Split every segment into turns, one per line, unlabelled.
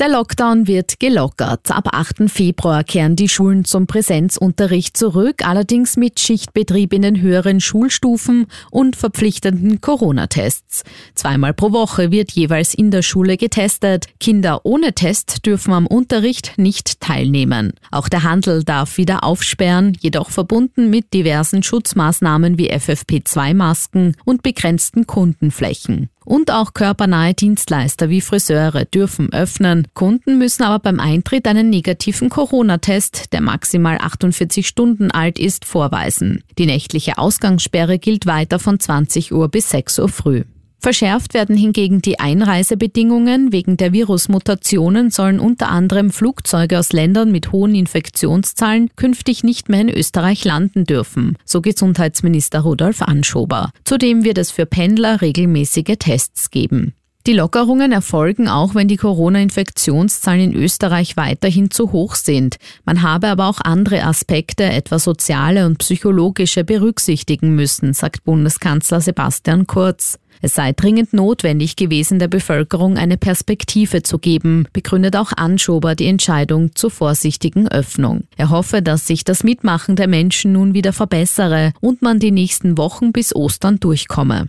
Der Lockdown wird gelockert. Ab 8. Februar kehren die Schulen zum Präsenzunterricht zurück, allerdings mit Schichtbetrieb in den höheren Schulstufen und verpflichtenden Corona-Tests. Zweimal pro Woche wird jeweils in der Schule getestet. Kinder ohne Test dürfen am Unterricht nicht teilnehmen. Auch der Handel darf wieder aufsperren, jedoch verbunden mit diversen Schutzmaßnahmen wie FFP2-Masken und begrenzten Kundenflächen. Und auch körpernahe Dienstleister wie Friseure dürfen öffnen. Kunden müssen aber beim Eintritt einen negativen Corona-Test, der maximal 48 Stunden alt ist, vorweisen. Die nächtliche Ausgangssperre gilt weiter von 20 Uhr bis 6 Uhr früh. Verschärft werden hingegen die Einreisebedingungen. Wegen der Virusmutationen sollen unter anderem Flugzeuge aus Ländern mit hohen Infektionszahlen künftig nicht mehr in Österreich landen dürfen, so Gesundheitsminister Rudolf Anschober. Zudem wird es für Pendler regelmäßige Tests geben. Die Lockerungen erfolgen auch, wenn die Corona-Infektionszahlen in Österreich weiterhin zu hoch sind. Man habe aber auch andere Aspekte, etwa soziale und psychologische, berücksichtigen müssen, sagt Bundeskanzler Sebastian Kurz. Es sei dringend notwendig gewesen, der Bevölkerung eine Perspektive zu geben, begründet auch Anschober die Entscheidung zur vorsichtigen Öffnung. Er hoffe, dass sich das Mitmachen der Menschen nun wieder verbessere und man die nächsten Wochen bis Ostern durchkomme.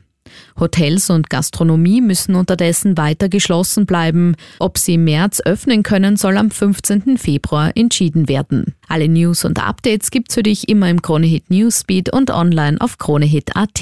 Hotels und Gastronomie müssen unterdessen weiter geschlossen bleiben. Ob sie im März öffnen können, soll am 15. Februar entschieden werden. Alle News und Updates gibt's für dich immer im Kronehit Newsbeat und online auf kronehit.at.